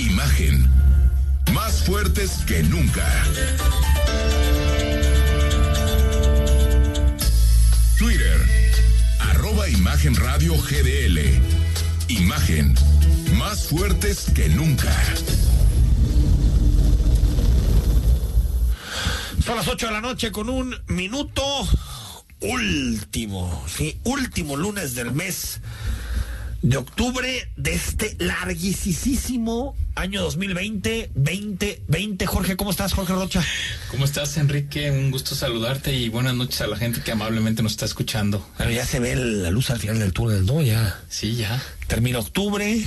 Imagen. Más fuertes que nunca. Twitter. Arroba Imagen GDL. Imagen. Más fuertes que nunca. Son las 8 de la noche con un minuto último, sí, último lunes del mes de octubre de este larguísimo año 2020, 2020. Jorge, ¿cómo estás, Jorge Rocha? ¿Cómo estás, Enrique? Un gusto saludarte y buenas noches a la gente que amablemente nos está escuchando. Pero ya se ve la luz al final del túnel, ¿no? Ya. Sí, ya. Termina octubre.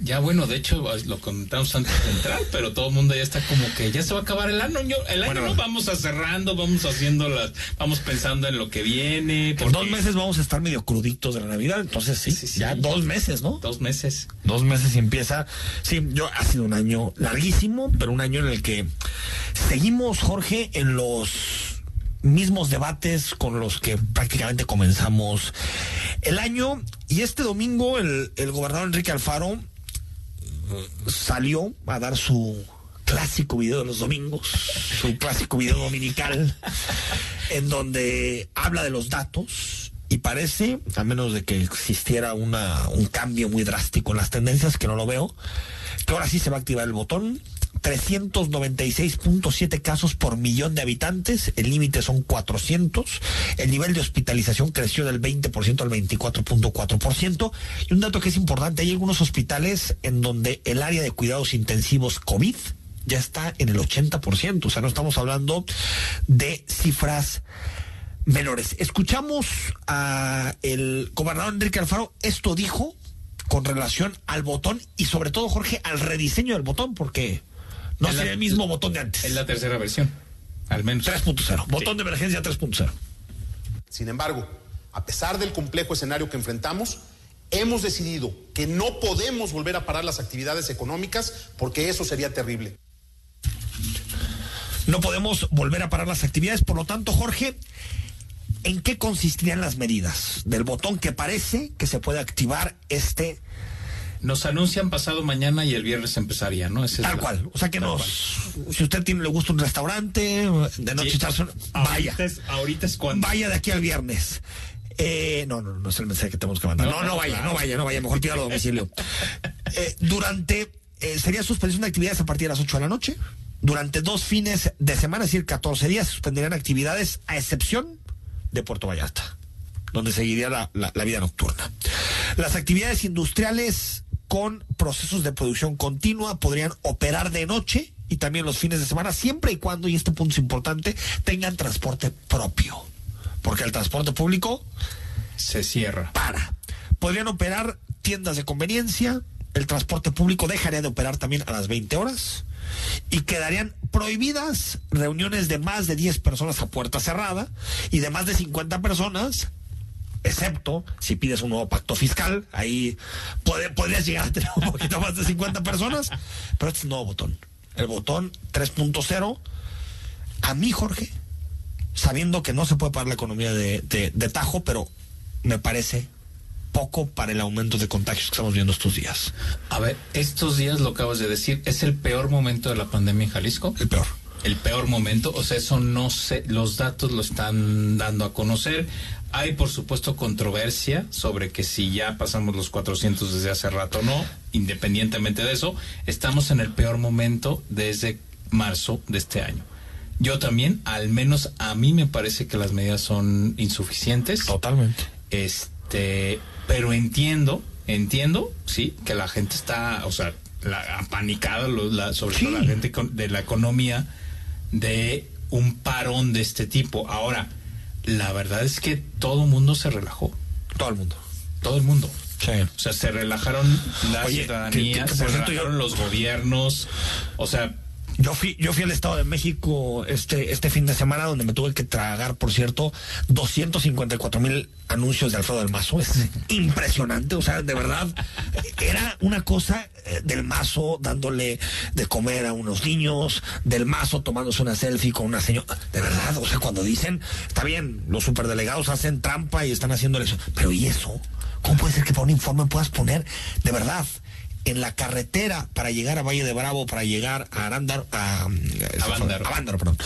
Ya bueno, de hecho lo comentamos antes de entrar, pero todo el mundo ya está como que ya se va a acabar el año. El año Bueno. no vamos a cerrando, vamos haciendo las, vamos pensando en lo que viene. Por dos meses vamos a estar medio cruditos de la Navidad, entonces sí, Sí, sí. ya dos meses, ¿no? Dos meses. Dos meses y empieza. Sí, yo ha sido un año larguísimo, pero un año en el que seguimos, Jorge, en los mismos debates con los que prácticamente comenzamos el año. Y este domingo el, el gobernador Enrique Alfaro salió a dar su clásico video de los domingos, su clásico video dominical, en donde habla de los datos y parece, a menos de que existiera una, un cambio muy drástico en las tendencias, que no lo veo, que ahora sí se va a activar el botón. 396.7 casos por millón de habitantes, el límite son 400, el nivel de hospitalización creció del 20% al 24.4%, y un dato que es importante, hay algunos hospitales en donde el área de cuidados intensivos COVID ya está en el 80%, o sea, no estamos hablando de cifras menores. Escuchamos a el gobernador Enrique Alfaro, esto dijo con relación al botón y sobre todo, Jorge, al rediseño del botón, porque no la- sería el mismo botón de antes. Es la tercera versión, al menos. 3.0, botón de emergencia 3.0. Sin embargo, a pesar del complejo escenario que enfrentamos, hemos decidido que no podemos volver a parar las actividades económicas porque eso sería terrible. No podemos volver a parar las actividades, por lo tanto, Jorge, ¿en qué consistirían las medidas del botón que parece que se puede activar este Nos anuncian pasado mañana y el viernes empezaría, ¿no? Esa es Tal la- cual. O sea que nos. cual. Si usted tiene, le gusta un restaurante, de noche Sí. echarse Vaya. Ahorita es, ahorita es cuando. Vaya de aquí al viernes. Eh, no, no, no es el mensaje que tenemos que mandar. No, No, no, no, vaya, claro. no vaya, no vaya. Mejor pídalo a domicilio. Eh, durante. eh, sería suspensión de actividades a partir de las 8 de la noche. Durante dos fines de semana, es decir, 14 días, se suspenderían actividades a excepción de Puerto Vallarta, donde seguiría la, la- la vida nocturna. Las actividades industriales con procesos de producción continua podrían operar de noche y también los fines de semana, siempre y cuando, y este punto es importante, tengan transporte propio. Porque el transporte público Se cierra. para. Podrían operar tiendas de conveniencia, el transporte público dejaría de operar también a las 20 horas y quedarían prohibidas reuniones de más de 10 personas a puerta cerrada y de más de 50 personas, excepto si pides un nuevo pacto fiscal, ahí puede, podrías llegar a tener un poquito más de 50 personas, pero este es un nuevo botón. El botón 3.0, a mí Jorge, sabiendo que no se puede parar la economía de, de- de tajo, pero me parece poco para el aumento de contagios que estamos viendo estos días. A ver, estos días lo acabas de decir, es el peor momento de la pandemia en Jalisco. El peor. El peor momento, o sea, eso no sé, los datos lo están dando a conocer. Hay, por supuesto, controversia sobre que si ya pasamos los 400 desde hace rato o no, independientemente de eso, estamos en el peor momento desde marzo de este año. Yo también, al menos a mí me parece que las medidas son insuficientes. Totalmente. Este, pero entiendo, entiendo, sí, que la gente está, o sea, la, apanicada, lo- la- sobre Sí. todo la gente con- de la economía, de un parón de este tipo. Ahora, la verdad es que todo el mundo se relajó, Todo el mundo. todo el mundo. Sí. O sea, se relajaron la Oye, ciudadanía, que- que- que se relajaron yo- los gobiernos. O sea, Yo fui, yo fui al Estado de México este, este fin de semana donde me tuve que tragar, por cierto, 254 mil anuncios de Alfredo del Mazo. Es impresionante, o sea, de verdad, era una cosa eh, del Mazo dándole de comer a unos niños, del Mazo tomándose una selfie con una señora. De verdad, o sea, cuando dicen, está bien, los superdelegados hacen trampa y están haciéndole eso, pero ¿y eso? ¿Cómo puede ser que para un informe puedas poner, de verdad, en la carretera para llegar a Valle de Bravo, para llegar a Arándaro, a, a Avándaro, perdón.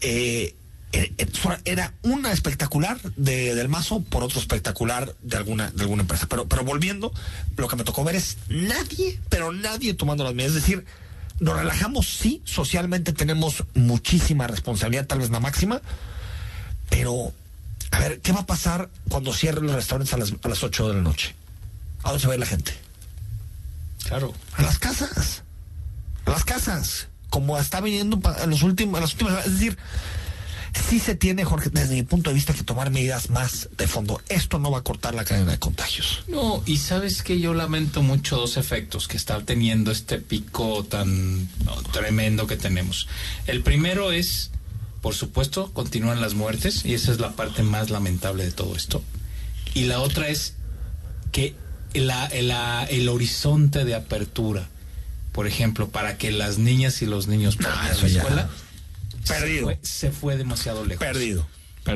Eh, eh, eh, era una espectacular de, del mazo por otro espectacular de alguna, de alguna empresa. Pero, pero volviendo, lo que me tocó ver es nadie, pero nadie tomando las medidas. Es decir, nos relajamos, sí, socialmente tenemos muchísima responsabilidad, tal vez la máxima, pero, a ver, ¿qué va a pasar cuando cierren los restaurantes a las, a las 8 de la noche? ¿A dónde se va a ir la gente? Claro. a las casas. A las casas. Como está viniendo en los últimos, en las últimas. Es decir, sí se tiene, Jorge, desde mi punto de vista, que tomar medidas más de fondo. Esto no va a cortar la cadena de contagios. No, y sabes que yo lamento mucho dos efectos que está teniendo este pico tan no, tremendo que tenemos. El primero es, por supuesto, continúan las muertes y esa es la parte más lamentable de todo esto. Y la otra es que la- la- el horizonte de apertura, por ejemplo, para que las niñas y los niños puedan ir a la ya. escuela, se Perdido. fue, se fue demasiado lejos. Perdido.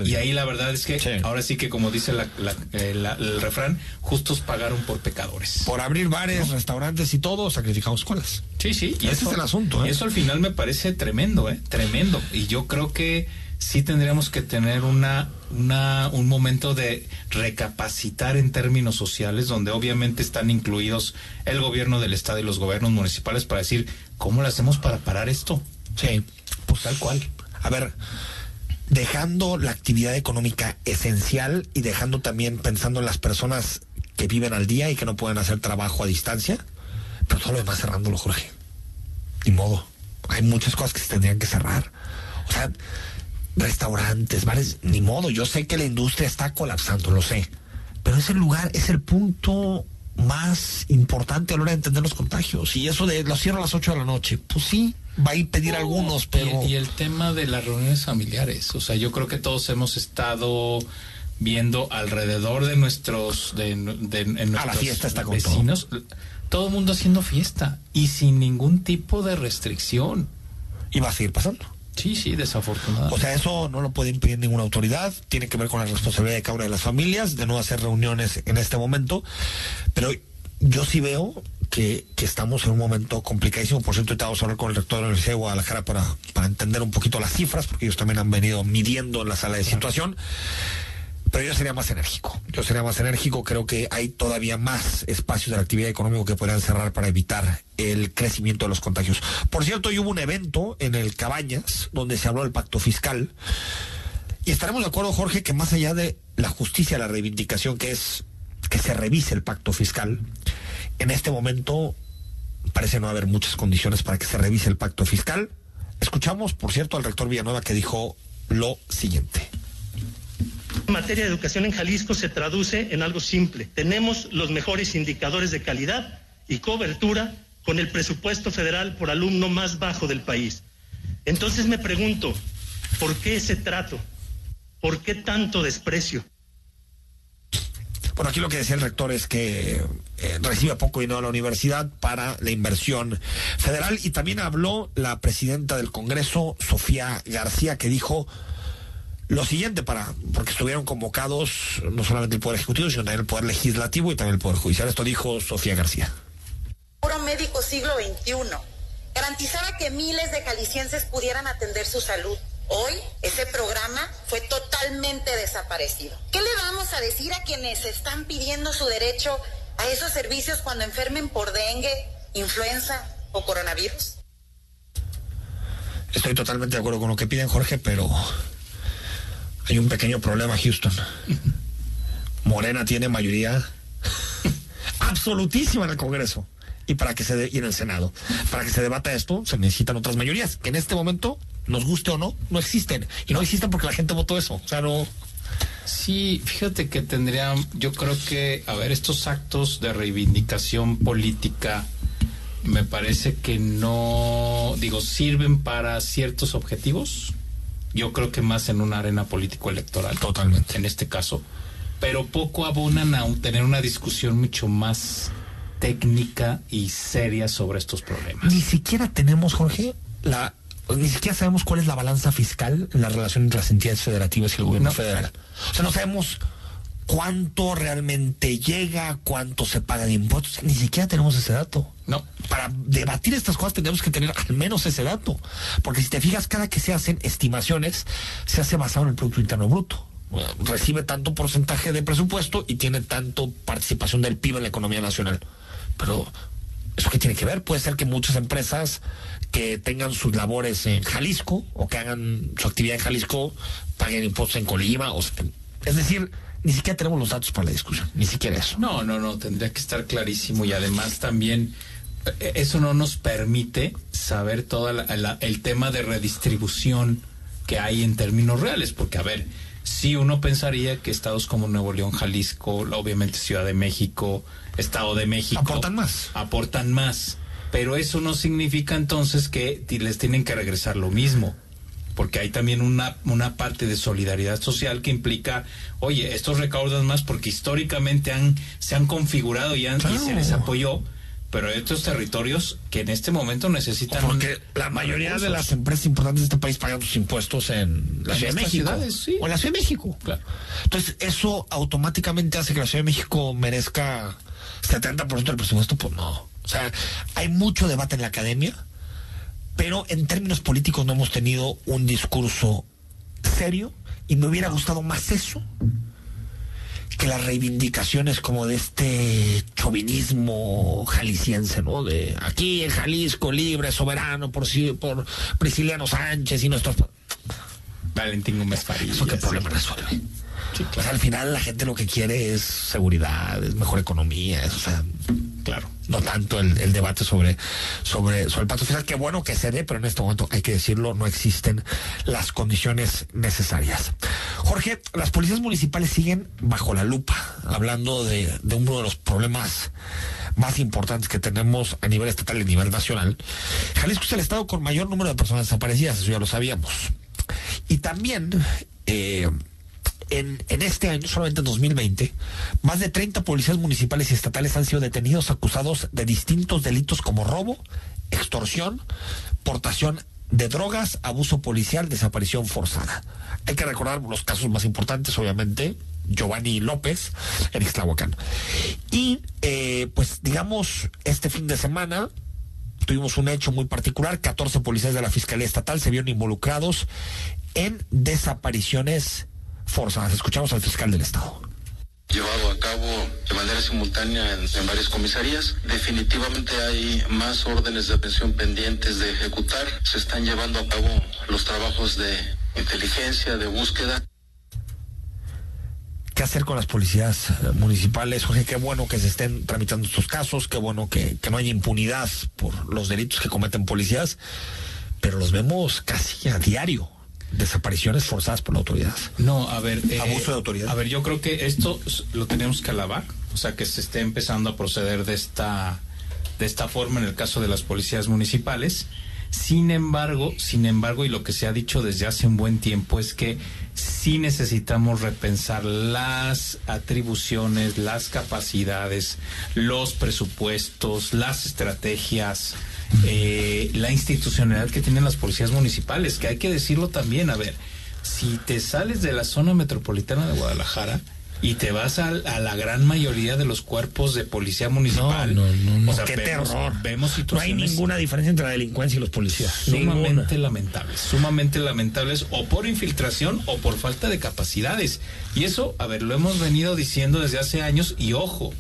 Y ahí la verdad es que Sí. ahora sí que como dice la- la- eh, la- el refrán, justos pagaron por pecadores. Por abrir bares, restaurantes y todo, sacrificamos escuelas. Sí, sí. Ese es el asunto, ¿eh? y Eso al final me parece tremendo, ¿eh? Tremendo. Y yo creo que sí tendríamos que tener una, una, un momento de recapacitar en términos sociales, donde obviamente están incluidos el gobierno del Estado y los gobiernos municipales para decir, ¿cómo lo hacemos para parar esto? Sí. Pues tal cual. A ver, dejando la actividad económica esencial y dejando también pensando en las personas que viven al día y que no pueden hacer trabajo a distancia, pero todo lo demás cerrándolo, Jorge. Ni modo. Hay muchas cosas que se tendrían que cerrar. O sea, restaurantes, bares, ni modo. Yo sé que la industria está colapsando, lo sé. Pero ese lugar es el punto más importante a la hora de entender los contagios. Y eso de lo cierro a las 8 de la noche, pues sí, va a ir pedir algunos, pero... Y, y el tema de las reuniones familiares, o sea, yo creo que todos hemos estado viendo alrededor de nuestros de, de- en nuestros fiesta está con vecinos, todo el mundo haciendo fiesta y sin ningún tipo de restricción. Y va a seguir pasando. Sí, sí, desafortunadamente. O sea, eso no lo puede impedir ninguna autoridad, tiene que ver con la responsabilidad de cada una de las familias de no hacer reuniones en este momento, pero yo sí veo que, que estamos en un momento complicadísimo, por cierto, ahorita vamos a hablar con el rector de la Universidad de Guadalajara para, para entender un poquito las cifras, porque ellos también han venido midiendo en la sala de situación, pero yo sería más enérgico, yo sería más enérgico, creo que hay todavía más espacios de la actividad económica que podrían cerrar para evitar el crecimiento de los contagios. Por cierto, hoy hubo un evento en el Cabañas donde se habló del pacto fiscal y estaremos de acuerdo, Jorge, que más allá de la justicia, la reivindicación que es que se revise el pacto fiscal, en este momento parece no haber muchas condiciones para que se revise el pacto fiscal. Escuchamos, por cierto, al rector Villanueva que dijo lo siguiente. En materia de educación en Jalisco se traduce en algo simple. Tenemos los mejores indicadores de calidad y cobertura con el presupuesto federal por alumno más bajo del país. Entonces me pregunto, ¿por qué ese trato? ¿Por qué tanto desprecio? Bueno, aquí lo que decía el rector es que eh, recibe poco dinero a la universidad para la inversión federal y también habló la presidenta del Congreso, Sofía García, que dijo lo siguiente para porque estuvieron convocados no solamente el Poder Ejecutivo, sino también el Poder Legislativo y también el Poder Judicial. Esto dijo Sofía García. Puro médico siglo XXI. Garantizaba que miles de jaliscienses pudieran atender su salud. Hoy ese programa fue totalmente desaparecido. ¿Qué le vamos a decir a quienes están pidiendo su derecho a esos servicios cuando enfermen por dengue, influenza o coronavirus? Estoy totalmente de acuerdo con lo que piden, Jorge, pero hay un pequeño problema, Houston. Morena tiene mayoría absolutísima en el Congreso y para que se de- y en el Senado. Para que se debata esto se necesitan otras mayorías que en este momento nos guste o no no existen y no existen porque la gente votó eso. O sea, no Sí, fíjate que tendría, yo creo que, a ver, estos actos de reivindicación política me parece que no, digo, sirven para ciertos objetivos. Yo creo que más en una arena político-electoral. Totalmente. En este caso. Pero poco abonan a tener una discusión mucho más técnica y seria sobre estos problemas. Ni siquiera tenemos, Jorge, la ni siquiera sabemos cuál es la balanza fiscal en la relación entre las entidades federativas y el gobierno federal. O sea, no sabemos cuánto realmente llega, cuánto se paga de impuestos, ni siquiera tenemos ese dato. No. Para debatir estas cosas tenemos que tener al menos ese dato, porque si te fijas, cada que se hacen estimaciones, se hace basado en el Producto Interno Bruto. Recibe tanto porcentaje de presupuesto y tiene tanto participación del PIB en la economía nacional. Pero, ¿eso qué tiene que ver? Puede ser que muchas empresas que tengan sus labores en Jalisco o que hagan su actividad en Jalisco paguen impuestos en Colima. O, es decir, ni siquiera tenemos los datos para la discusión, ni siquiera eso. No, no, no, tendría que estar clarísimo y además también eh, eso no nos permite saber todo el tema de redistribución que hay en términos reales, porque a ver, si uno pensaría que estados como Nuevo León, Jalisco, obviamente Ciudad de México, Estado de México aportan más, aportan más, pero eso no significa entonces que les tienen que regresar lo mismo porque hay también una, una parte de solidaridad social que implica, oye, estos recaudan más porque históricamente han, se han configurado y, han, y se les apoyó, pero hay otros territorios que en este momento necesitan. Porque la mayoría de las empresas importantes de este país pagan sus impuestos en la Ciudad de México. sí. O en la Ciudad de México. Claro. Entonces, eso automáticamente hace que la Ciudad de México merezca 70% del presupuesto. Pues no. O sea, hay mucho debate en la academia pero en términos políticos no hemos tenido un discurso serio y me hubiera gustado más eso que las reivindicaciones como de este chauvinismo jalisciense, ¿no? De aquí en Jalisco libre, soberano por, por Prisciliano Sánchez y nuestros... Valentín Gómez Farías. ¿Eso qué problema resuelve? Pues al final la gente lo que quiere es seguridad, es mejor economía, es, o sea, claro, no tanto el, debate sobre, sobre, sobre el pacto fiscal. Qué bueno que se dé, pero en este momento hay que decirlo, no existen las condiciones necesarias. Jorge, las policías municipales siguen bajo la lupa, hablando de, de uno de los problemas más importantes que tenemos a nivel estatal y a nivel nacional. Jalisco es el estado con mayor número de personas desaparecidas, eso ya lo sabíamos. Y también eh, en, en, este año, solamente en 2020, más de 30 policías municipales y estatales han sido detenidos acusados de distintos delitos como robo, extorsión, portación de drogas, abuso policial, desaparición forzada. Hay que recordar los casos más importantes, obviamente, Giovanni López en Ixtlahuacán. Y, eh, pues, digamos, este fin de semana tuvimos un hecho muy particular, 14 policías de la Fiscalía Estatal se vieron involucrados en desapariciones forzadas. Escuchamos al fiscal del Estado llevado a cabo de manera simultánea en, varias comisarías. Definitivamente hay más órdenes de atención pendientes de ejecutar. Se están llevando a cabo los trabajos de inteligencia, de búsqueda. ¿Qué hacer con las policías eh, municipales? Jorge, qué bueno que se estén tramitando estos casos, qué bueno que, que no haya impunidad por los delitos que cometen policías, pero los vemos casi a diario desapariciones forzadas por la autoridad. No, a ver. Eh, Abuso de autoridad. A ver, yo creo que esto lo tenemos que alabar. O sea, que se esté empezando a proceder de esta, de esta forma en el caso de las policías municipales. Sin embargo, sin embargo, y lo que se ha dicho desde hace un buen tiempo es que sí necesitamos repensar las atribuciones, las capacidades, los presupuestos, las estrategias, eh, la institucionalidad que tienen las policías municipales, que hay que decirlo también, a ver, si te sales de la zona metropolitana de Guadalajara, y te vas a, la gran mayoría de los cuerpos de policía municipal. No, no, no. qué terror. Vemos situaciones. No hay ninguna diferencia entre la delincuencia y los policías. Sumamente lamentables. Sumamente lamentables o por infiltración o por falta de capacidades. Y eso, a ver, lo hemos venido diciendo desde hace años y ojo,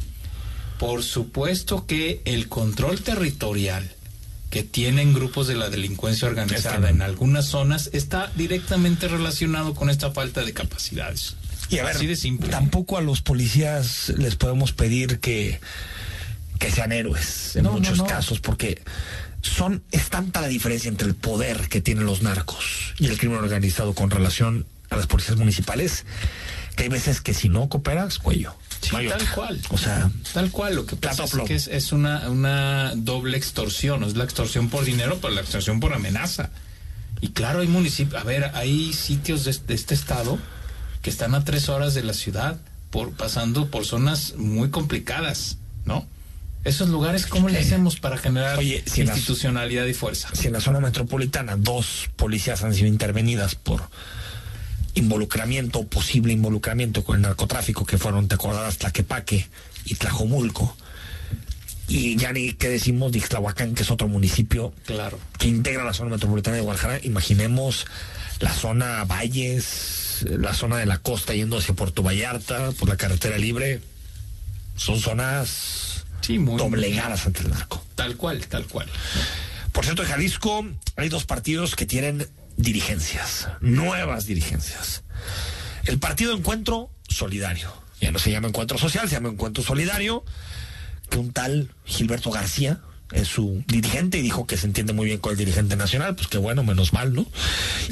por supuesto que el control territorial que tienen grupos de la delincuencia organizada en algunas zonas está directamente relacionado con esta falta de capacidades. Y a ver, tampoco a los policías les podemos pedir que, que sean héroes en muchos casos, porque son, es tanta la diferencia entre el poder que tienen los narcos y el crimen organizado con relación a las policías municipales Que hay veces que si no cooperas, cuello. Sí, tal cual. O sea, Tal cual, lo que pasa es que es, es una, una doble extorsión, es la extorsión por dinero, pero la extorsión por amenaza. Y claro, hay municipios, a ver, hay sitios de, de este estado que están a tres horas de la ciudad, por pasando por zonas muy complicadas, ¿no? Esos lugares, ¿cómo le hacemos para generar Oye, si institucionalidad y fuerza? si en la zona metropolitana dos policías han sido intervenidas por involucramiento posible involucramiento con el narcotráfico que fueron, te acordarás, Tlaquepaque y Tlajomulco. Y ya ni que decimos de Ixtlahuacán, que es otro municipio Claro. que integra la zona metropolitana de Guadalajara. Imaginemos la zona Valles, la zona de la costa yendo hacia Puerto Vallarta por la carretera libre. Son zonas Sí, muy doblegadas ante el narco. Tal cual, tal cual. Por cierto, en Jalisco hay dos partidos que tienen dirigencias, nuevas dirigencias. El partido Encuentro Solidario. Ya no se llama Encuentro Social, se llama Encuentro Solidario, que un tal Gilberto García es su dirigente y dijo que se entiende muy bien con el dirigente nacional, pues que bueno, menos mal, ¿no?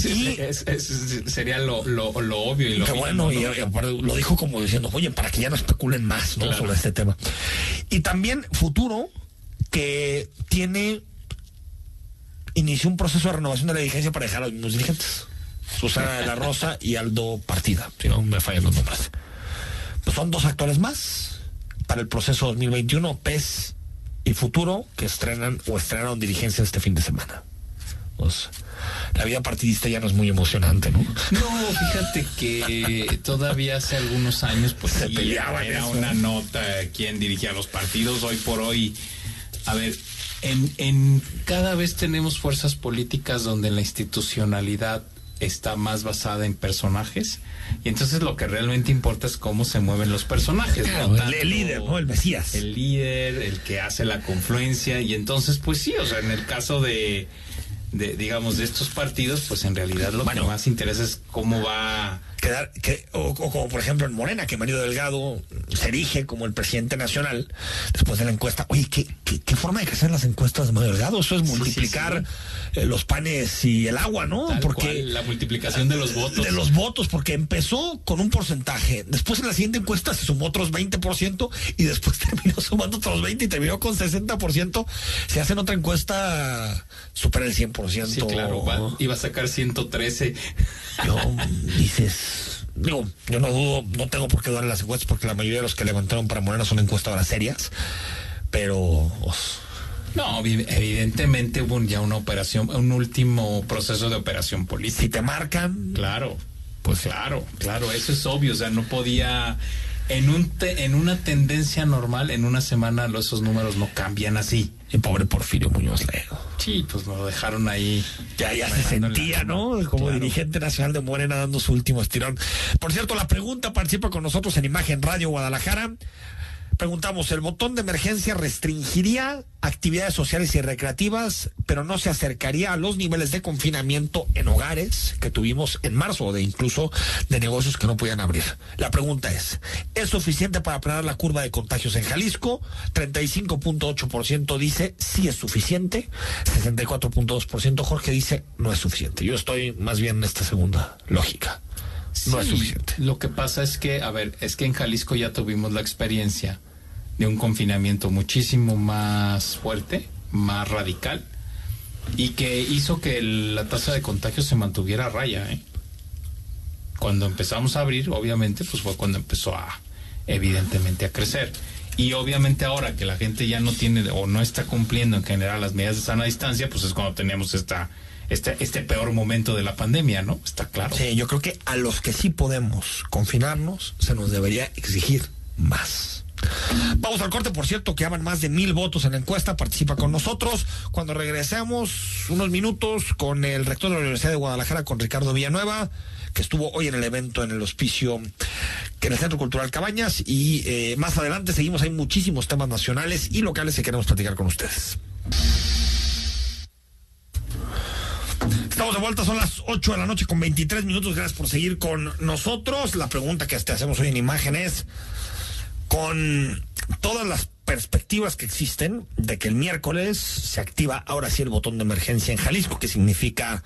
y Es- es- sería lo, lo, lo obvio y lo mínimo, bueno, y, y lo dijo como diciendo, oye, para que ya no especulen más ¿no? Claro. sobre este tema. Y también Futuro, que tiene, inició un proceso de renovación de la dirigencia para dejar a los mismos dirigentes. Susana de la Rosa y Aldo Partida, si no me fallan los nombres. Pues son dos actores más para el proceso 2021, PES y Futuro, que estrenan o estrenaron dirigencia este fin de semana. Pues, la vida partidista ya no es muy emocionante, ¿no? No, fíjate que todavía hace algunos años pues Se sí, peleaban era eso. una nota quién dirigía los partidos. Hoy por hoy, a ver, en, en cada vez tenemos fuerzas políticas donde la institucionalidad está más basada en personajes y entonces lo que realmente importa es cómo se mueven los personajes. Claro, no el- tanto el líder, ¿no? El Mesías. El líder, el que hace la confluencia y entonces pues sí, o sea, en el caso de, de digamos, de estos partidos, pues en realidad lo Bueno. que más interesa es cómo va quedar que o, o como por ejemplo en Morena que Mario Delgado se erige como el presidente nacional después de la encuesta. Oye qué, qué, qué forma de crecer las encuestas de Mario Delgado eso es Sí, sí, multiplicar eh, los panes y el agua no Tal porque cual, la multiplicación de los votos. de los votos porque empezó con un porcentaje después en la siguiente encuesta se sumó otros 20% y después terminó sumando otros 20 y terminó con 60% si hacen otra encuesta supera el 100% Sí, claro, va- iba a sacar 113. yo dices, digo, yo no dudo, no tengo por qué dudar en las encuestas porque la mayoría de los que levantaron para Morena son encuestadoras serias, pero os- No, evi- evidentemente hubo ya una operación, un último proceso de operación si política. te marcan, Claro, pues claro, claro, eso es obvio, o sea, no podía en un te- en una tendencia normal, en una semana esos números no cambian así. y pobre Porfirio Muñoz Ledo. Sí, pues nos lo dejaron ahí. Ya, ya se sentía. ¿no? Como Claro. dirigente nacional de Morena dando su último estirón. Por cierto, la pregunta participa con nosotros en Imagen Radio Guadalajara. Preguntamos, ¿el botón de emergencia restringiría actividades sociales y recreativas, pero no se acercaría a los niveles de confinamiento en hogares que tuvimos en marzo, de incluso de negocios que no podían abrir? La pregunta es, ¿es suficiente para aplanar la curva de contagios en Jalisco? 35.8% dice sí es suficiente, 64.2% Jorge dice no es suficiente. Yo estoy más bien en esta segunda lógica. No es suficiente. Lo que pasa es que, a ver, es que en Jalisco ya tuvimos la experiencia de un confinamiento muchísimo más fuerte, más radical, y que hizo que el- la tasa de contagio se mantuviera a raya. ¿eh? Cuando empezamos a abrir, obviamente, pues fue cuando empezó a, evidentemente, a crecer. Y obviamente ahora que la gente ya no tiene o no está cumpliendo en general las medidas de sana distancia, pues es cuando tenemos esta, este, este peor momento de la pandemia, ¿no? Está claro. Sí, yo creo que a los que sí podemos confinarnos se nos debería exigir más. Vamos al corte, por cierto, que haban más de mil votos en la encuesta. Participa con nosotros. Cuando regresemos, unos minutos con el rector de la Universidad de Guadalajara, con Ricardo Villanueva, que estuvo hoy en el evento en el hospicio, en el Centro Cultural Cabañas. Y eh, más adelante seguimos. Hay muchísimos temas nacionales y locales que queremos platicar con ustedes. Estamos de vuelta, son las 8 de la noche con 23 minutos. Gracias por seguir con nosotros. La pregunta que te hacemos hoy en imagen es, con todas las perspectivas que existen de que el miércoles se activa ahora sí el botón de emergencia en Jalisco, que significa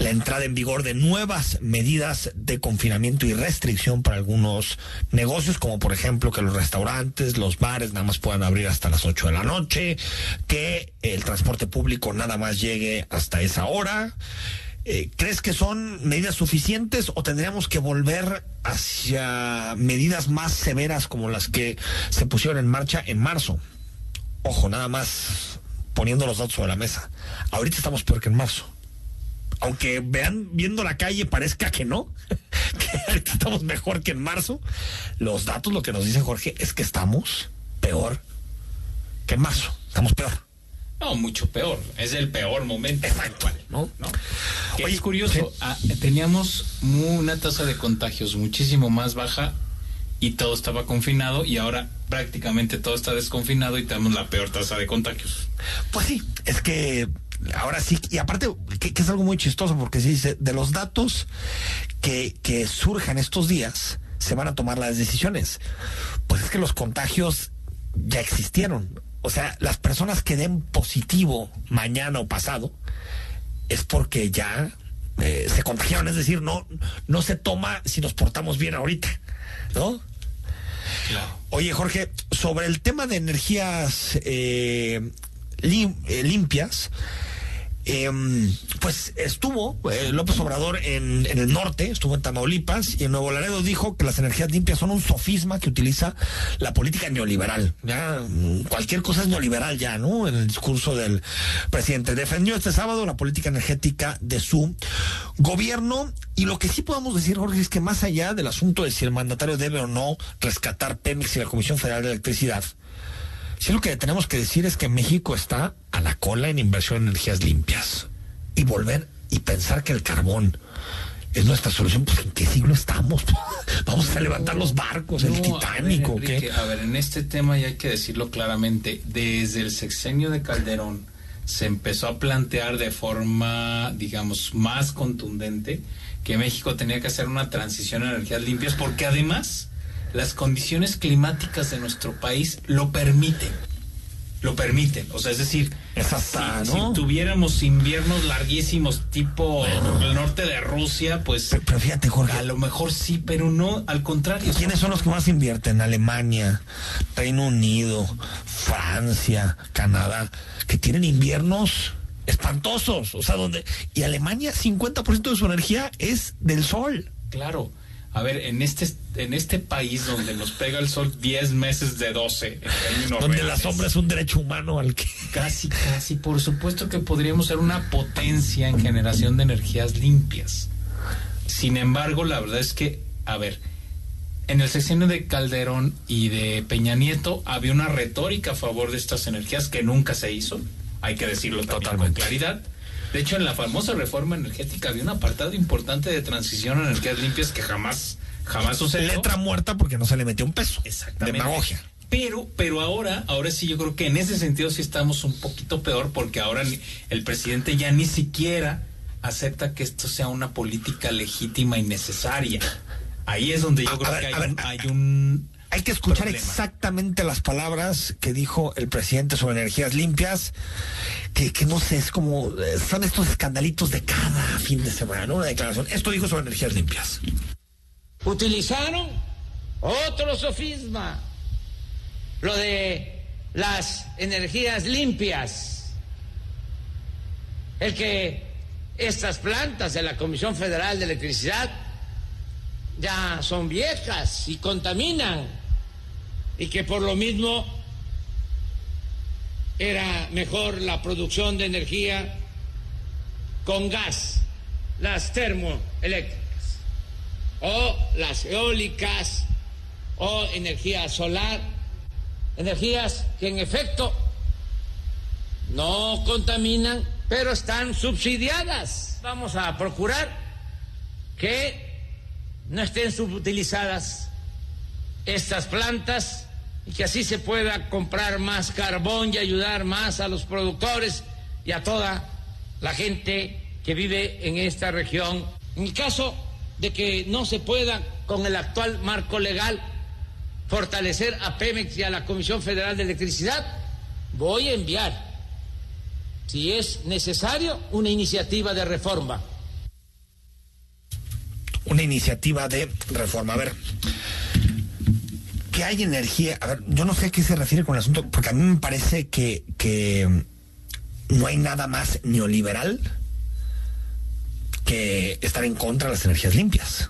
la entrada en vigor de nuevas medidas de confinamiento y restricción para algunos negocios, como por ejemplo que los restaurantes, los bares nada más puedan abrir hasta las 8 de la noche, que el transporte público nada más llegue hasta esa hora. Eh, ¿Crees que son medidas suficientes o tendríamos que volver hacia medidas más severas como las que se pusieron en marcha en marzo? Ojo, nada más poniendo los datos sobre la mesa. Ahorita estamos peor que en marzo aunque vean viendo la calle parezca que no, que estamos mejor que en marzo, los datos lo que nos dice Jorge es que estamos peor que en marzo, estamos peor. No, mucho peor. Es el peor momento. Exacto. ¿no? Oye, es curioso. Ah, teníamos una tasa de contagios muchísimo más baja y todo estaba confinado y ahora prácticamente todo está desconfinado y tenemos la peor tasa de contagios. Pues sí, es que ahora sí, y aparte, que, es algo muy chistoso, porque se dice, de los datos que, que surjan estos días, se van a tomar las decisiones. Pues es que los contagios ya existieron. O sea, las personas que den positivo mañana o pasado, es porque ya eh, se contagiaron. Es decir, no, no se toma si nos portamos bien ahorita, ¿no? Oye, Jorge, sobre el tema de energías eh, eh, limpias, Em, pues estuvo eh, López Obrador en, el norte, estuvo en Tamaulipas y en Nuevo Laredo dijo que las energías limpias son un sofisma que utiliza la política neoliberal. Ya cualquier cosa es neoliberal ya, ¿no? En el discurso del presidente defendió este sábado la política energética de su gobierno y lo que sí podemos decir, Jorge, es que más allá del asunto de si el mandatario debe o no rescatar Pemex y la Comisión Federal de Electricidad, Sí, lo que tenemos que decir es que México está a la cola en inversión en energías limpias. Y volver y pensar que el carbón es nuestra solución, pues ¿en qué siglo estamos? Vamos a levantar los barcos, el titánico A ver, en este tema ya hay que decirlo claramente, desde el sexenio de Calderón se empezó a plantear de forma, digamos, más contundente que México tenía que hacer una transición a energías limpias, porque además las condiciones climáticas de nuestro país lo permiten. Lo permiten. O sea, es decir, si, tuviéramos inviernos larguísimos tipo el norte de Rusia, pues. Pero, fíjate, Jorge. A lo mejor sí, pero no, al contrario. ¿Quiénes son los que más invierten? Alemania, Reino Unido, Francia, Canadá, que tienen inviernos espantosos. O sea, donde. Y Alemania, 50% de su energía es del sol. Claro a ver, en este, en este país donde nos pega el sol 10 meses de 12, donde la sombra es un derecho humano al que... Casi, casi, por supuesto que podríamos ser una potencia en generación de energías limpias. Sin embargo, la verdad es que, a ver, en el sexenio de Calderón y de Peña Nieto había una retórica a favor de estas energías que nunca se hizo, hay que decirlo totalmente con claridad de hecho, en la famosa reforma energética había un apartado importante de transición a energías limpias que jamás, jamás sucedió. Letra muerta porque no se le metió un peso. Exactamente. Demagogia. Pero, pero ahora, ahora sí yo creo que en ese sentido sí estamos un poquito peor porque ahora el presidente ya ni siquiera acepta que esto sea una política legítima y necesaria. Ahí es donde yo creo que hay un hay que escuchar exactamente las palabras que dijo el presidente sobre energías limpias, que, no sé, es como, eh, son estos escandalitos de cada fin de semana, ¿no? Una declaración. Esto dijo sobre energías limpias. Utilizaron otro sofisma, lo de las energías limpias, el que estas plantas de la Comisión Federal de Electricidad ya son viejas y contaminan y que por lo mismo era mejor la producción de energía con gas, las termoeléctricas, o las eólicas, o energía solar, energías que en efecto no contaminan, pero están subsidiadas. Vamos a procurar que no estén subutilizadas estas plantas y que así se pueda comprar más carbón y ayudar más a los productores y a toda la gente que vive en esta región. En caso de que no se pueda con el actual marco legal fortalecer a Pemex y a la Comisión Federal de Electricidad, voy a enviar, si es necesario, una iniciativa de reforma una iniciativa de reforma. A ver, ¿qué hay energía? A ver, yo no sé a qué se refiere con el asunto, porque a mí me parece que, que no hay nada más neoliberal que estar en contra de las energías limpias.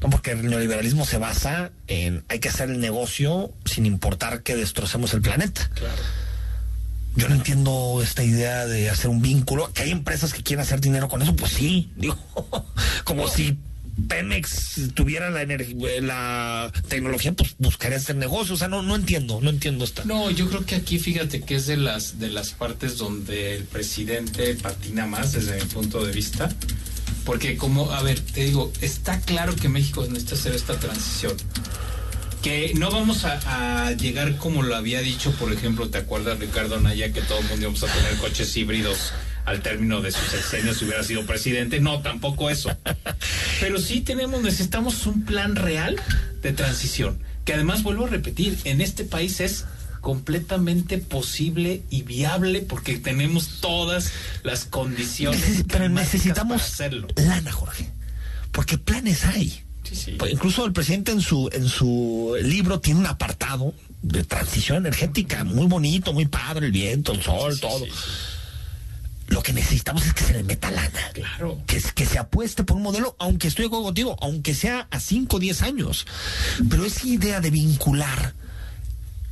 No, porque el neoliberalismo se basa en hay que hacer el negocio sin importar que destrocemos el planeta. Yo no entiendo esta idea de hacer un vínculo. Que hay empresas que quieren hacer dinero con eso, pues sí. Digo, como si Pemex tuviera la la tecnología, pues buscaría hacer negocio. O sea, no, no entiendo, no entiendo esta. No, yo creo que aquí fíjate que es de las de las partes donde el presidente patina más desde mi punto de vista. Porque como, a ver, te digo, está claro que México necesita hacer esta transición. Que no vamos a, llegar como lo había dicho, por ejemplo, ¿te acuerdas Ricardo Naya que todo el mundo íbamos a tener coches híbridos al término de sus sexenios si hubiera sido presidente? No, tampoco eso. Pero sí tenemos, necesitamos un plan real de transición. Que además, vuelvo a repetir, en este país es completamente posible y viable porque tenemos todas las condiciones. pero necesitamos hacerlo. lana, Jorge, porque planes hay. Pues incluso el presidente en su en su libro tiene un apartado de transición energética muy bonito, muy padre, el viento, el sol, todo. Lo que necesitamos es que se le meta lana. Claro. Que, que se apueste por un modelo, aunque estoy contigo, aunque sea a 5 o 10 años. Pero esa idea de vincular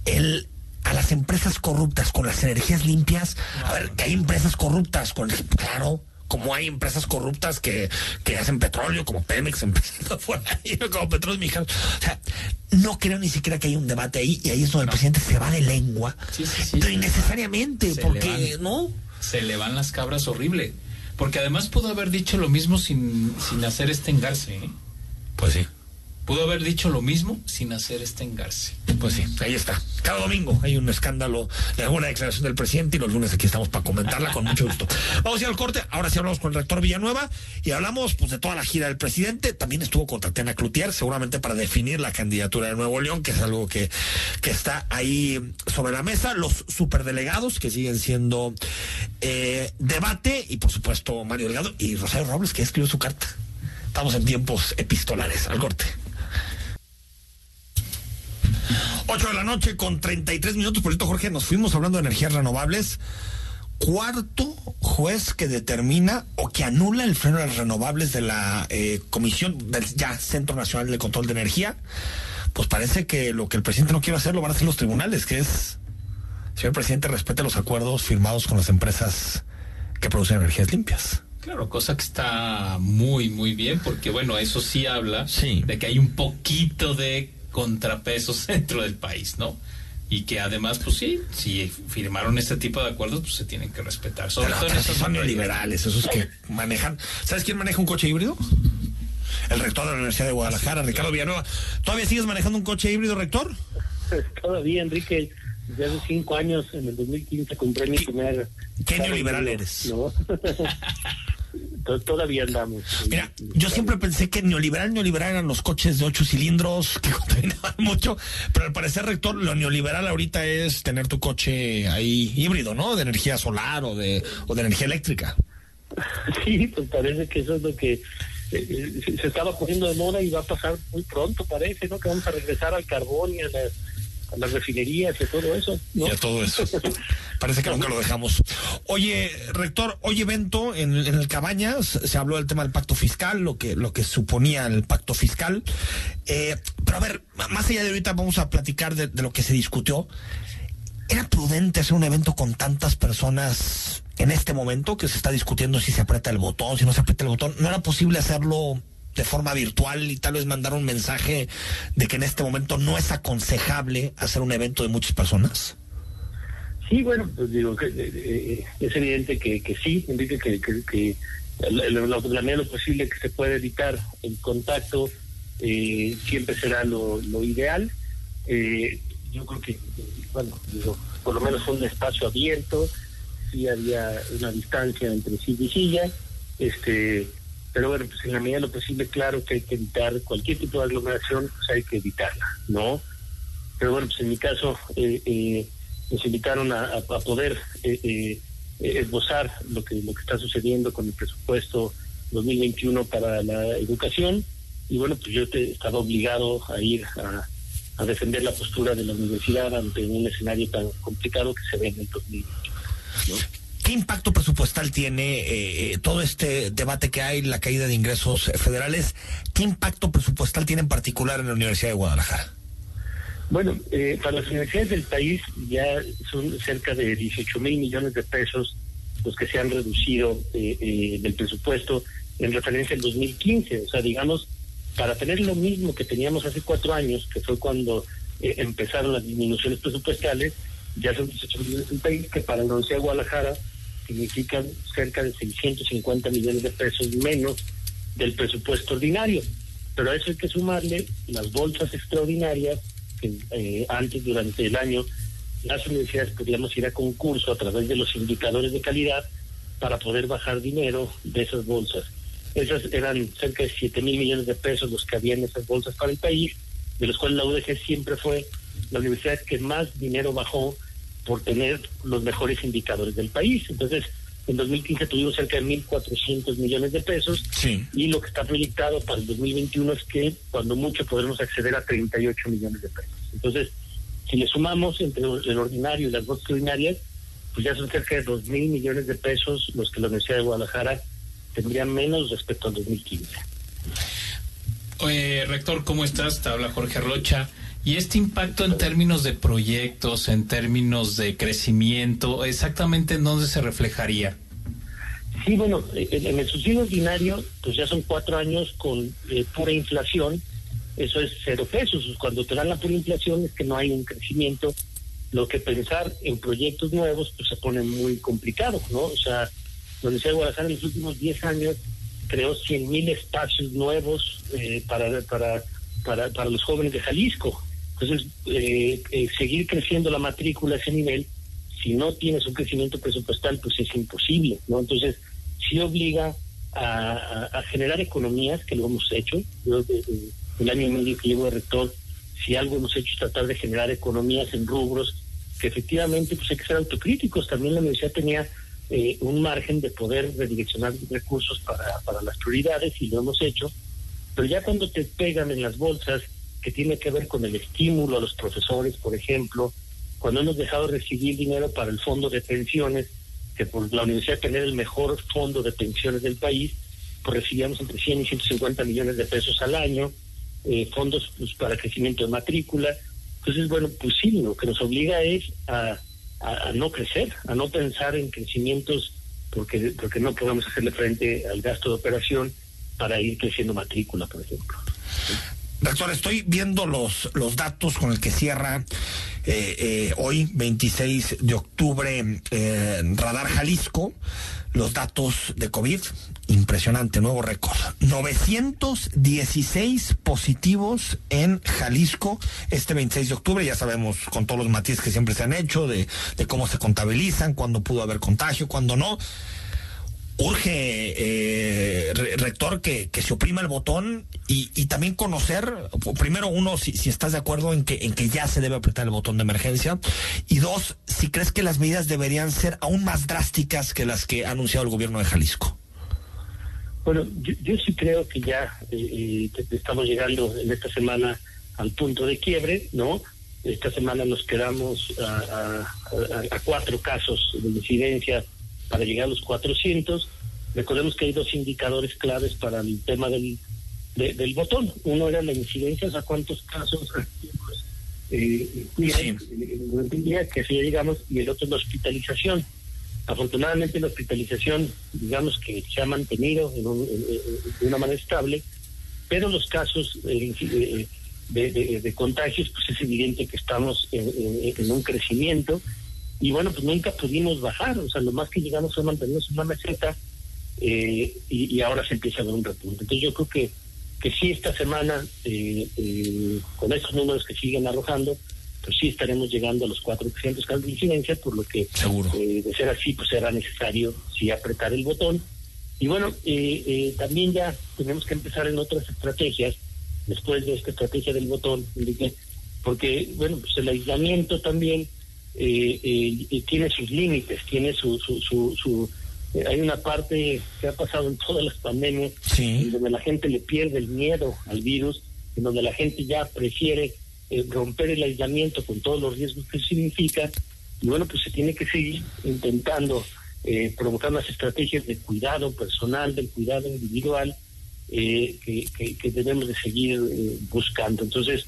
el, a las empresas corruptas con las energías limpias. A ver, que hay empresas corruptas con, claro, como hay empresas corruptas que, que hacen petróleo, como Pemex, empezando fuera ahí, como Petróleos Mexicanos. O sea, no creo ni siquiera que hay un debate ahí, y ahí es donde el presidente se va de lengua. Sí, sí, sí, pero innecesariamente, porque, ¿no? Se le van las cabras horrible. Porque además pudo haber dicho lo mismo sin, sin hacer este engarce, ¿eh? Pues sí. Pudo haber dicho lo mismo sin hacer este engarce. Pues sí, ahí está. Cada domingo hay un escándalo de alguna declaración del presidente y los lunes aquí estamos para comentarla con mucho gusto. Vamos a ir al corte. Ahora sí hablamos con el rector Villanueva y hablamos pues de toda la gira del presidente. También estuvo con Tatiana Cloutier, seguramente para definir la candidatura de Nuevo León, que es algo que, que está ahí sobre la mesa. Los superdelegados que siguen siendo eh, debate y por supuesto Mario Delgado y Rosario Robles que escribió su carta. Estamos en tiempos epistolares. Al corte. 8 de la noche con 33 minutos. Por cierto, Jorge, nos fuimos hablando de energías renovables. Cuarto juez que determina o que anula el freno de las renovables de la eh, Comisión del ya Centro Nacional de Control de Energía. Pues parece que lo que el presidente no quiere hacer lo van a hacer los tribunales, que es, señor presidente, respete los acuerdos firmados con las empresas que producen energías limpias. Claro, cosa que está muy, muy bien, porque bueno, eso sí habla de que hay un poquito de contrapesos dentro del país, ¿no? Y que además, pues sí, si firmaron este tipo de acuerdos, pues se tienen que respetar. Sobre todo esos son neoliberales, esos que manejan. ¿Sabes quién maneja un coche híbrido? El rector de la Universidad de Guadalajara, Ricardo Villanueva. ¿Todavía sigues manejando un coche híbrido, rector? Todavía, Enrique. Desde hace cinco años, en el 2015, compré mi primer. ¿Qué neoliberal eres? ¿no? todavía andamos. Mira, yo siempre pensé que neoliberal, neoliberal eran los coches de ocho cilindros que contaminaban mucho, pero al parecer, rector, lo neoliberal ahorita es tener tu coche ahí híbrido, ¿no? De energía solar o de, o de energía eléctrica. Sí, pues parece que eso es lo que eh, eh, se estaba poniendo de moda y va a pasar muy pronto, parece, ¿no? Que vamos a regresar al carbón y a las las refinerías y todo eso. Y a todo eso. Parece que nunca lo dejamos. Oye, rector, hoy evento en, el Cabañas, se habló del tema del pacto fiscal, lo que, lo que suponía el pacto fiscal. Eh, pero a ver, más allá de ahorita vamos a platicar de, de lo que se discutió. ¿Era prudente hacer un evento con tantas personas en este momento que se está discutiendo si se aprieta el botón, si no se aprieta el botón? ¿No era posible hacerlo de forma virtual y tal vez mandar un mensaje de que en este momento no es aconsejable hacer un evento de muchas personas? Sí, bueno, pues digo que eh, eh, es evidente que, que sí, indica que, que, que posible que se puede evitar el contacto eh, siempre será lo, lo ideal. yo creo que, bueno, digo, por lo menos un espacio abierto, sí había una distancia entre silla y silla, este pero bueno, pues en la medida de lo posible, claro que hay que evitar cualquier tipo de aglomeración, pues hay que evitarla, ¿no? Pero bueno, pues en mi caso, eh, eh, nos invitaron a, poder eh, eh, esbozar lo que, lo que está sucediendo con el presupuesto 2021 para la educación y bueno, pues yo te, estaba obligado a ir a, defender la postura de la universidad ante un escenario tan complicado que se ve en el 2020. ¿Qué impacto presupuestal tiene eh, eh, todo este debate que hay, la caída de ingresos federales? ¿Qué impacto presupuestal tiene en particular en la Universidad de Guadalajara? Bueno, eh, para las universidades del país ya son cerca de 18 mil millones de pesos los que se han reducido del presupuesto en referencia al 2015. O sea, digamos, para tener lo mismo que teníamos hace cuatro años, que fue cuando eh, empezaron las disminuciones presupuestales, ya son 18 millones en país, que para la Universidad de Guadalajara significan cerca de 650 millones de pesos menos del presupuesto ordinario. Pero a eso hay que sumarle las bolsas extraordinarias que eh, antes, durante el año, las universidades podíamos ir a concurso a través de los indicadores de calidad para poder bajar dinero de esas bolsas. Esas eran cerca de 7 mil millones de pesos los que había en esas bolsas para el país, de los cuales la UDG siempre fue la universidad que más dinero bajó por tener los mejores indicadores del país. Entonces, en 2015 tuvimos cerca de 1.400 millones de pesos y lo que está proyectado para el 2021 es que cuando mucho podremos acceder a 38 millones de pesos. Entonces, si le sumamos entre el ordinario y las dos ordinarias, pues ya son cerca de 2 mil millones de pesos los que la Universidad de Guadalajara tendría menos respecto al 2015. Oye, rector, ¿cómo estás? Te habla Jorge Rocha. ¿Y este impacto en términos de proyectos, en términos de crecimiento, exactamente en dónde se reflejaría? Sí, bueno, en el subsidio ordinario, pues ya son cuatro años con eh, pura inflación, eso es cero pesos. Cuando te dan la pura inflación es que no hay un crecimiento. Lo que pensar en proyectos nuevos, pues se pone muy complicado, ¿no? O sea, la Universidad de Guadalajara en los últimos 10 años creó 100.000 espacios nuevos eh, para, para, para, para, los jóvenes de Jalisco. Entonces, eh, eh, seguir creciendo la matrícula a ese nivel, si no tienes un crecimiento presupuestal, pues es imposible, ¿no? Entonces, sí obliga a, generar economías, que lo hemos hecho. Yo, el año y medio que llevo de rector, si algo hemos hecho es tratar de generar economías en rubros que efectivamente pues hay que ser autocríticos. También la universidad tenía eh, un margen de poder redireccionar recursos para, para las prioridades y lo hemos hecho, pero ya cuando te pegan en las bolsas, que tiene que ver con el estímulo a los profesores, por ejemplo, cuando hemos dejado de recibir dinero para el fondo de pensiones, que por la universidad tener el mejor fondo de pensiones del país, pues recibíamos entre 100 y 150 millones de pesos al año, eh, fondos pues, para crecimiento de matrícula. Entonces, bueno, pues sí, lo que nos obliga es a a, no crecer, a no pensar en crecimientos porque, porque no podemos hacerle frente al gasto de operación para ir creciendo matrícula, por ejemplo. Doctor, estoy viendo los, los datos con el que cierra eh, eh, hoy, 26 de octubre, eh, Radar Jalisco los datos de COVID. Impresionante, nuevo récord. 916 positivos en Jalisco este 26 de octubre. Ya sabemos con todos los matices que siempre se han hecho de, de cómo se contabilizan, cuándo pudo haber contagio, cuándo no urge, eh, rector, que, se oprima el botón y, también conocer, primero uno, si, si, estás de acuerdo en que, en que ya se debe apretar el botón de emergencia, y dos, si crees que las medidas deberían ser aún más drásticas que las que ha anunciado el gobierno de Jalisco. Bueno, yo, sí creo que ya eh, eh, estamos llegando en esta semana al punto de quiebre, ¿no? Esta semana nos quedamos a, a cuatro casos de incidencia para llegar a los 400. Recordemos que hay dos indicadores claves para el tema del, del botón. Uno era la incidencia, o sea, cuántos casos activos eh, eh que así llegamos, y el otro es la hospitalización. Afortunadamente la hospitalización, digamos que se ha mantenido de una manera estable, pero los casos eh, de, de, contagios, pues es evidente que estamos en un crecimiento y bueno, pues nunca pudimos bajar, o sea, lo más que llegamos fue mantenernos en una meseta eh, y, ahora se empieza a ver un repunte. Entonces yo creo que, que sí esta semana, eh, eh, con estos números que siguen arrojando, pues sí estaremos llegando a los 400 casos de incidencia, por lo que de ser así, pues será necesario sí apretar el botón. Y bueno, también ya tenemos que empezar en otras estrategias, después de esta estrategia del botón, porque bueno, pues el aislamiento también eh, eh, tiene sus límites, tiene su, su, su, eh, hay una parte que ha pasado en todas las pandemias, donde la gente le pierde el miedo al virus, en donde la gente ya prefiere eh, romper el aislamiento con todos los riesgos que significa, y bueno, pues se tiene que seguir intentando eh, provocar las estrategias de cuidado personal, del cuidado individual, que, que, debemos de seguir buscando. Entonces,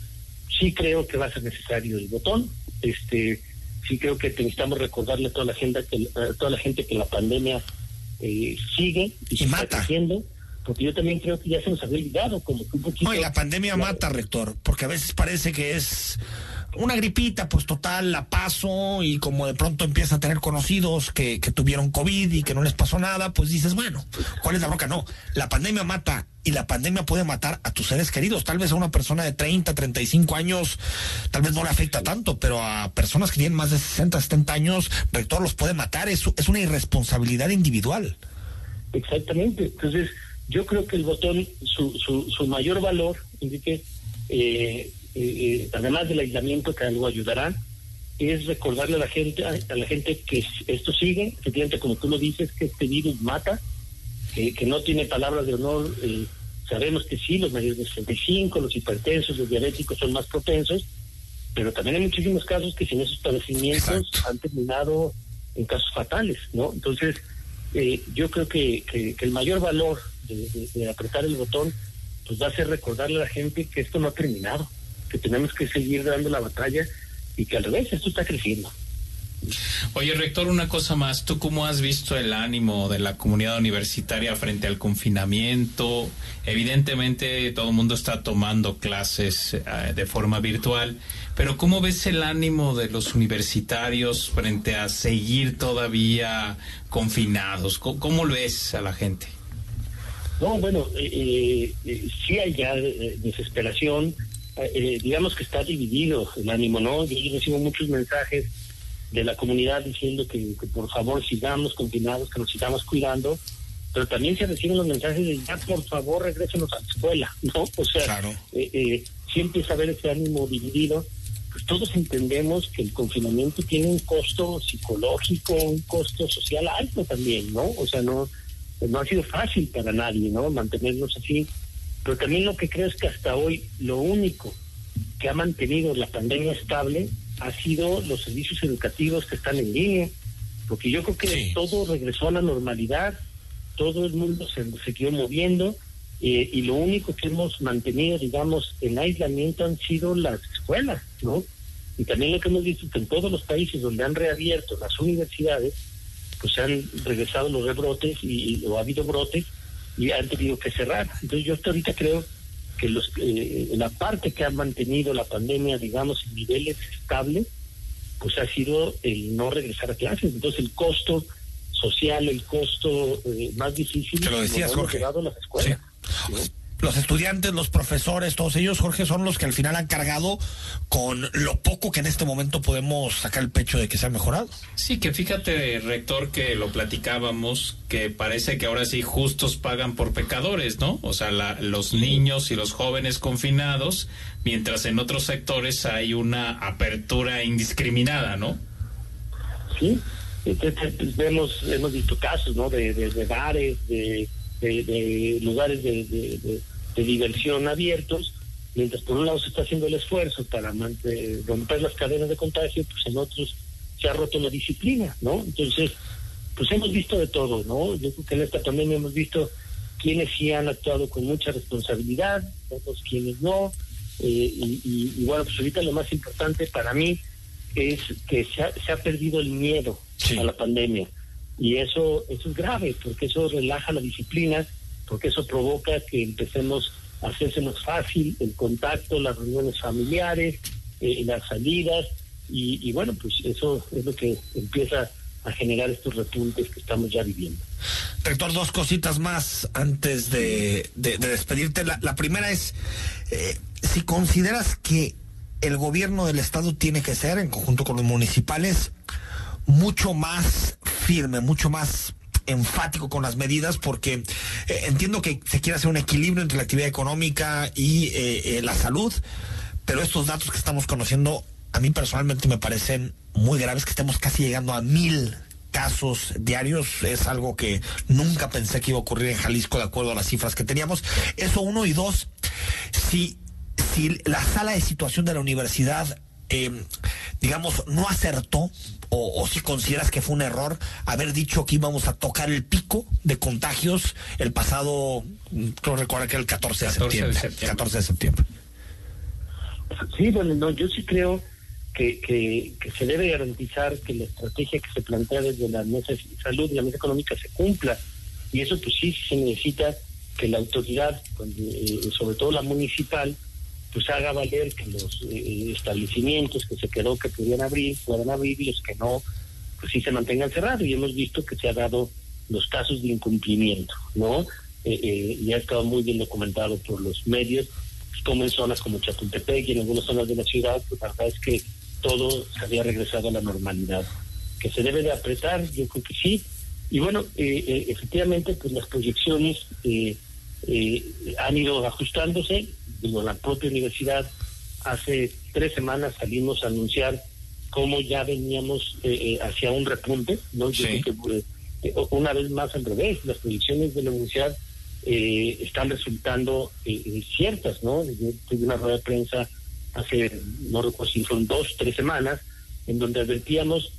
sí creo que va a ser necesario el botón, este sí creo que necesitamos recordarle a toda la gente que, a toda la gente que la pandemia eh, sigue y, mata. Está porque yo también creo que ya se nos había olvidado como que un poquito. No, y la pandemia mata, rector, porque a veces parece que es una gripita, pues total, la paso y como de pronto empieza a tener conocidos que, que tuvieron COVID y que no les pasó nada, pues dices, bueno, ¿cuál es la bronca? No, la pandemia mata y la pandemia puede matar a tus seres queridos. Tal vez a una persona de 30, 35 años, tal vez no le afecta tanto, pero a personas que tienen más de 60, 70 años, rector, los puede matar. Es, es una irresponsabilidad individual. Exactamente. Entonces, yo creo que el botón, su, su, su mayor valor, indique, eh, eh, además del aislamiento que algo ayudará, es recordarle a la gente, a, la gente que esto sigue, efectivamente como tú lo dices, que este virus mata, que no tiene palabras de honor, eh, sabemos que sí, los mayores de 65, los hipertensos, los diabéticos son más propensos, pero también hay muchísimos casos que sin esos padecimientos han terminado en casos fatales, ¿no? Entonces, eh, yo creo que, que, el mayor valor de, de apretar el botón, pues va a ser recordarle a la gente que esto no ha terminado, que tenemos que seguir dando la batalla y que al revés, esto está creciendo. Oye, rector, una cosa más. ¿Tú cómo has visto el ánimo de la comunidad universitaria frente al confinamiento? Evidentemente, todo el mundo está tomando clases eh, de forma virtual, pero ¿cómo ves el ánimo de los universitarios frente a seguir todavía confinados? ¿Cómo, lo ves a la gente? No, bueno, eh, eh, sí hay ya desesperación eh, eh, digamos que está dividido el ánimo, ¿no? Yo recibo muchos mensajes de la comunidad diciendo que, por favor sigamos confinados, que nos sigamos cuidando, pero también se reciben los mensajes de ya por favor regresenos a la escuela, ¿no? O sea, eh, eh, si empieza a haber ese ánimo dividido, pues todos entendemos que el confinamiento tiene un costo psicológico, un costo social alto también, ¿no? O sea, no, no ha sido fácil para nadie, ¿no? Mantenernos así pero también lo que creo es que hasta hoy lo único que ha mantenido la pandemia estable ha sido los servicios educativos que están en línea, porque yo creo que todo regresó a la normalidad, todo el mundo se siguió moviendo eh, y lo único que hemos mantenido, digamos, en aislamiento han sido las escuelas, ¿no? Y también lo que hemos visto que en todos los países donde han reabierto las universidades, pues se han regresado los rebrotes y, y o ha habido brotes y han tenido que cerrar. Entonces yo hasta ahorita creo que los eh, la parte que ha mantenido la pandemia, digamos, en niveles estables, pues ha sido el no regresar a clases. Entonces el costo social, el costo eh, más difícil, lo decías, Jorge. las escuelas los estudiantes, los profesores, todos ellos, Jorge, son los que al final han cargado con lo poco que en este momento podemos sacar el pecho de que se ha mejorado. Sí, que fíjate, rector, que lo platicábamos, que parece que ahora sí justos pagan por pecadores, ¿no? O sea, los niños y los jóvenes confinados, mientras en otros sectores hay una apertura indiscriminada, ¿no? Sí, entonces, vemos, hemos visto casos, ¿no? De, de, bares, de, de, lugares de de diversión abiertos, mientras por un lado se está haciendo el esfuerzo para romper las cadenas de contagio, pues en otros se ha roto la disciplina, ¿no? Entonces, pues hemos visto de todo, ¿no? Yo creo que en esta pandemia hemos visto quienes sí han actuado con mucha responsabilidad, otros quienes no, eh, y, bueno, pues ahorita lo más importante para mí es que se ha, se ha perdido el miedo a la pandemia, y eso, eso es grave, porque eso relaja la disciplina, porque eso provoca que empecemos a hacerse más fácil el contacto, las reuniones familiares, eh, las salidas, y, bueno, pues eso es lo que empieza a generar estos repuntes que estamos ya viviendo. Rector, dos cositas más antes de, despedirte. La, primera es, eh, si consideras que el gobierno del estado tiene que ser, en conjunto con los municipales, mucho más firme, mucho más enfático con las medidas porque eh, entiendo que se quiere hacer un equilibrio entre la actividad económica y eh, eh, la salud, pero estos datos que estamos conociendo a mí personalmente me parecen muy graves que estemos casi llegando a mil casos diarios. Es algo que nunca pensé que iba a ocurrir en Jalisco de acuerdo a las cifras que teníamos. Eso uno y dos, si, si la sala de situación de la universidad eh, digamos, no acertó o, si consideras que fue un error haber dicho que íbamos a tocar el pico de contagios el pasado, creo recordar que el 14 de, septiembre, 14 de septiembre. Sí, bueno, no, yo sí creo que, que, se debe garantizar que la estrategia que se plantea desde la mesa de salud y la mesa económica se cumpla. Y eso pues sí se necesita que la autoridad, eh, sobre todo la municipal, pues haga valer que los eh, establecimientos que se quedó que pudieran abrir, puedan abrir y los que no, pues sí se mantengan cerrados. Y hemos visto que se ha dado los casos de incumplimiento, ¿no? Eh, eh, y ha estado muy bien documentado por los medios, pues, como en zonas como Chapultepec y en algunas zonas de la ciudad, pues la verdad es que todo se había regresado a la normalidad. Que se debe de apretar, yo creo que sí. Y bueno, efectivamente, pues las proyecciones han ido ajustándose digo, la propia universidad, hace tres semanas salimos a anunciar cómo ya veníamos eh, eh, hacia un repunte, ¿no? Yo creo que eh, una vez más al revés, las proyecciones de la universidad están resultando ciertas, ¿no? Yo tuve una rueda de prensa hace, no recuerdo si fueron dos, tres semanas, en donde advertíamos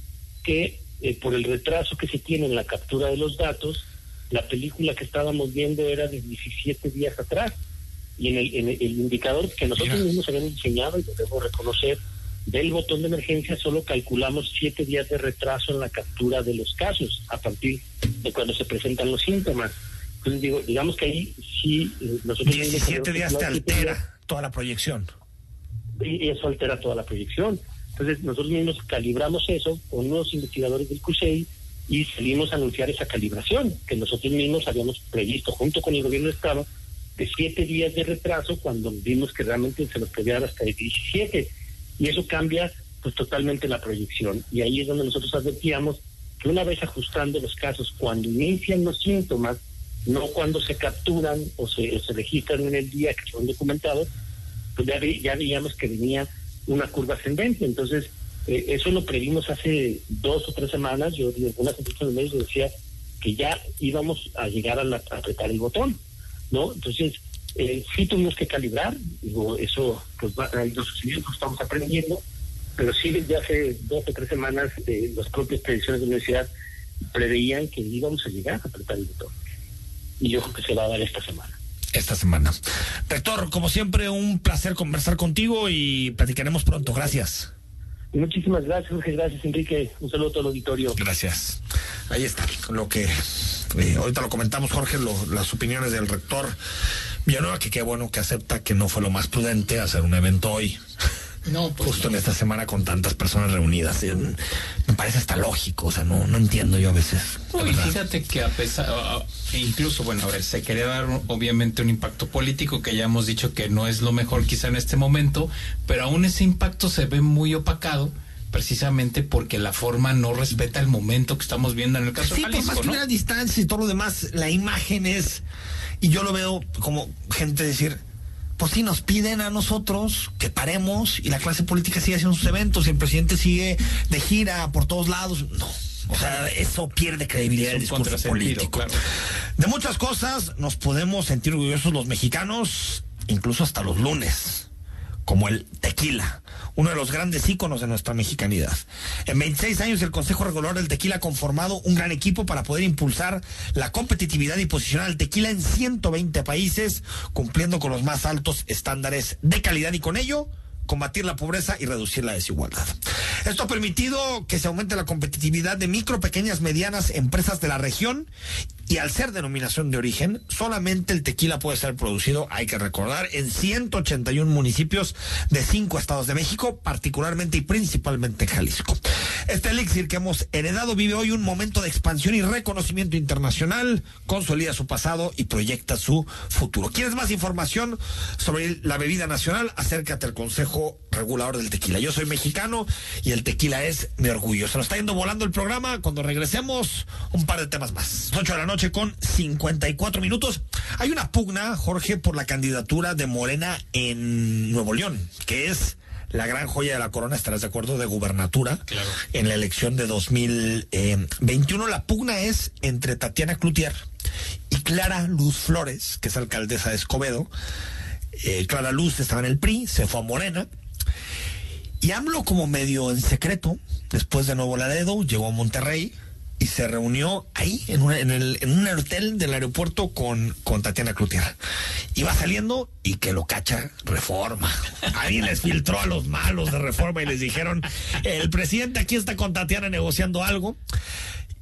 que por el retraso que se tiene en la captura de los datos, la película que estábamos viendo era de 17 días atrás y en el, en el, indicador que nosotros mismos habíamos enseñado y debo reconocer, del botón de emergencia solo calculamos siete días de retraso en la captura de los casos a partir de cuando se presentan los síntomas. Entonces, digo, digamos que ahí sí eh, nosotros... 17 días te altera toda la proyección. Y eso altera toda la proyección. Entonces, nosotros mismos calibramos eso con unos investigadores del CUSEI y salimos a anunciar esa calibración que nosotros mismos habíamos previsto junto con el gobierno de Estado de siete días de retraso cuando vimos que realmente se nos podía hasta el 17. Y eso cambia pues totalmente la proyección. Y ahí es donde nosotros advertíamos que una vez ajustando los casos, cuando inician los síntomas, no cuando se capturan o se, se registran en el día que son documentados, pues ya, ya veíamos que venía una curva ascendente. Entonces, eh, eso lo previmos hace dos o tres semanas. Yo en algunas entrevistas de medios decía que ya íbamos a llegar a apretar el botón. ¿No? Entonces, eh, sí tuvimos que calibrar, digo, eso pues va a ir sucediendo, estamos aprendiendo, pero sí desde hace dos o tres semanas eh, las propias predicciones de la universidad preveían que íbamos a llegar a apretar el botón. Y yo creo que se va a dar esta semana. Esta semana. Rector, como siempre, un placer conversar contigo y platicaremos pronto. Gracias. Muchísimas gracias, Jorge. Gracias, Enrique. Un saludo a todo el auditorio. Gracias. Ahí está lo que eh, ahorita lo comentamos, Jorge, las opiniones del rector Villanueva, que qué bueno que acepta que no fue lo más prudente hacer un evento hoy. No, pues justo en esta semana con tantas personas reunidas. Me parece hasta lógico, o sea, no, no entiendo yo a veces. y fíjate que a pesar, incluso, bueno, a ver, se quería dar obviamente un impacto político que ya hemos dicho que no es lo mejor quizá en este momento, pero aún ese impacto se ve muy opacado precisamente porque la forma no respeta el momento que estamos viendo en el caso sí, de Jalisco, por más que la distancia y todo lo demás, la imagen es, y yo lo veo como gente decir, pues sí nos piden a nosotros que paremos y la clase política sigue haciendo sus eventos y el presidente sigue de gira por todos lados. No. O sea, eso pierde credibilidad el discurso político. De muchas cosas nos podemos sentir orgullosos los mexicanos, incluso hasta los lunes, como el tequila uno de los grandes íconos de nuestra mexicanidad. En 26 años el Consejo Regulador del Tequila ha conformado un gran equipo para poder impulsar la competitividad y posicionar al tequila en 120 países, cumpliendo con los más altos estándares de calidad y con ello combatir la pobreza y reducir la desigualdad. Esto ha permitido que se aumente la competitividad de micro, pequeñas, medianas empresas de la región y al ser denominación de origen, solamente el tequila puede ser producido, hay que recordar, en 181 municipios de cinco estados de México, particularmente y principalmente en Jalisco. Este elixir que hemos heredado vive hoy un momento de expansión y reconocimiento internacional, consolida su pasado y proyecta su futuro. ¿Quieres más información sobre la bebida nacional? Acércate al Consejo Regulador del Tequila. Yo soy mexicano y el tequila es mi orgullo. Se nos está yendo volando el programa. Cuando regresemos, un par de temas más. 8 de la noche noche con 54 minutos. Hay una pugna, Jorge, por la candidatura de Morena en Nuevo León, que es la gran joya de la corona, estarás de acuerdo, de gubernatura Claro. en la elección de 2021. La pugna es entre Tatiana Cloutier y Clara Luz Flores, que es alcaldesa de Escobedo. Eh, Clara Luz estaba en el PRI, se fue a Morena. Y AMLO como medio en secreto, después de Nuevo Laredo, llegó a Monterrey y se reunió ahí en, el, un hotel del aeropuerto con, con Tatiana Cloutier. Iba saliendo y que lo cacha Reforma. Alguien les filtró a los malos de Reforma y les dijeron, el presidente aquí está con Tatiana negociando algo.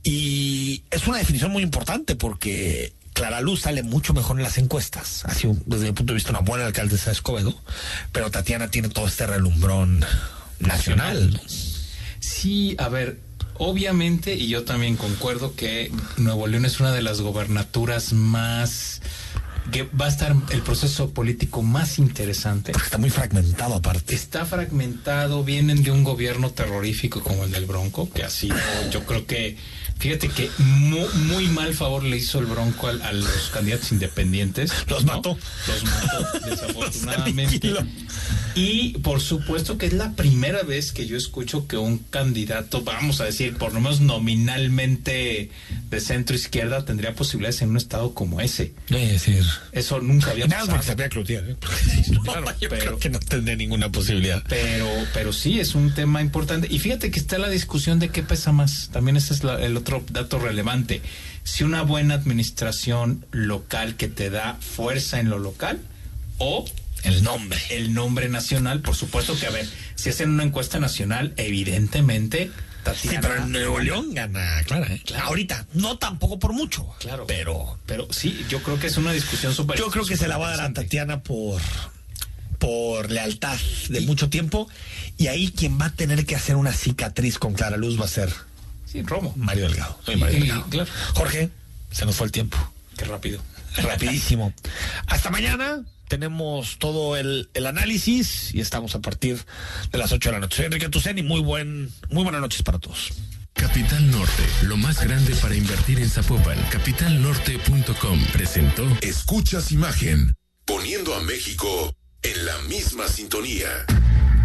Y es una definición muy importante porque Clara Luz sale mucho mejor en las encuestas. Ha sido, desde mi punto de vista, una buena alcaldesa de Escobedo. Pero Tatiana tiene todo este relumbrón nacional. Sí, a ver, obviamente, y yo también concuerdo que Nuevo León es una de las gobernaturas más que va a estar el proceso político más interesante. Porque está muy fragmentado aparte. Está fragmentado, vienen de un gobierno terrorífico como el del Bronco, que ha sido, yo creo que, fíjate que mu- muy, mal favor le hizo el Bronco al- a, los candidatos independientes. Los ¿no? mató. Los mató, desafortunadamente. Y por supuesto que es la primera vez que yo escucho que un candidato, vamos a decir, por lo menos nominalmente de centro izquierda, tendría posibilidades en un estado como ese. Es decir, Eso nunca había nada pasado. sabía Cloutier. ¿eh? No, Claro, yo pero- creo que no tendría ninguna posibilidad. Pero, pero sí, es un tema importante. Y fíjate que está la discusión de qué pesa más. También ese es la- el otro dato relevante. Si una buena administración local que te da fuerza en lo local o El nombre. el nombre nacional, por supuesto que, a ver, si hacen una encuesta nacional, evidentemente, Sí, Tatiana... pero en Nuevo León gana. ¿eh? Ahorita, no tampoco por mucho. Claro. Pero Pero sí, yo creo que es una discusión súper yo creo que se la va a dar a. Tatiana por por lealtad de mucho tiempo y ahí quien va a tener que hacer una cicatriz con Clara Luz va a ser Sí, Romo. Mario Delgado. Soy Mario Y- Delgado. claro. Jorge, se nos fue el tiempo. Qué rápido. Rapidísimo. Hasta mañana. Tenemos todo el, el análisis y estamos a partir de las 8 de la noche. Soy Enrique Tucen y muy buen, muy buenas noches para todos. Capital Norte, lo más grande para invertir en Zapopan. Capitalnorte.com presentó Escuchas Imagen, poniendo a México en la misma sintonía.